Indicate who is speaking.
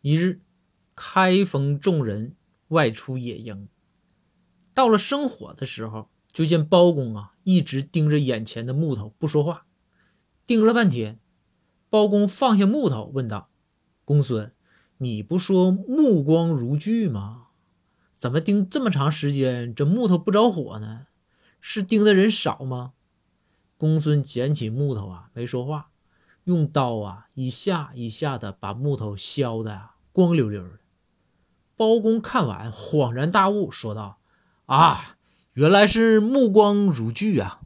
Speaker 1: 一日，开封众人外出野营，到了生火的时候，就见包公啊一直盯着眼前的木头不说话，盯了半天。包公放下木头，问道：“公孙，你不说目光如炬吗？怎么盯这么长时间，这木头不着火呢？是盯的人少吗？”公孙捡起木头啊，没说话，用刀啊一下一下的把木头削的光溜溜的。包公看完，恍然大悟，说道：“啊，原来是目光如炬啊！”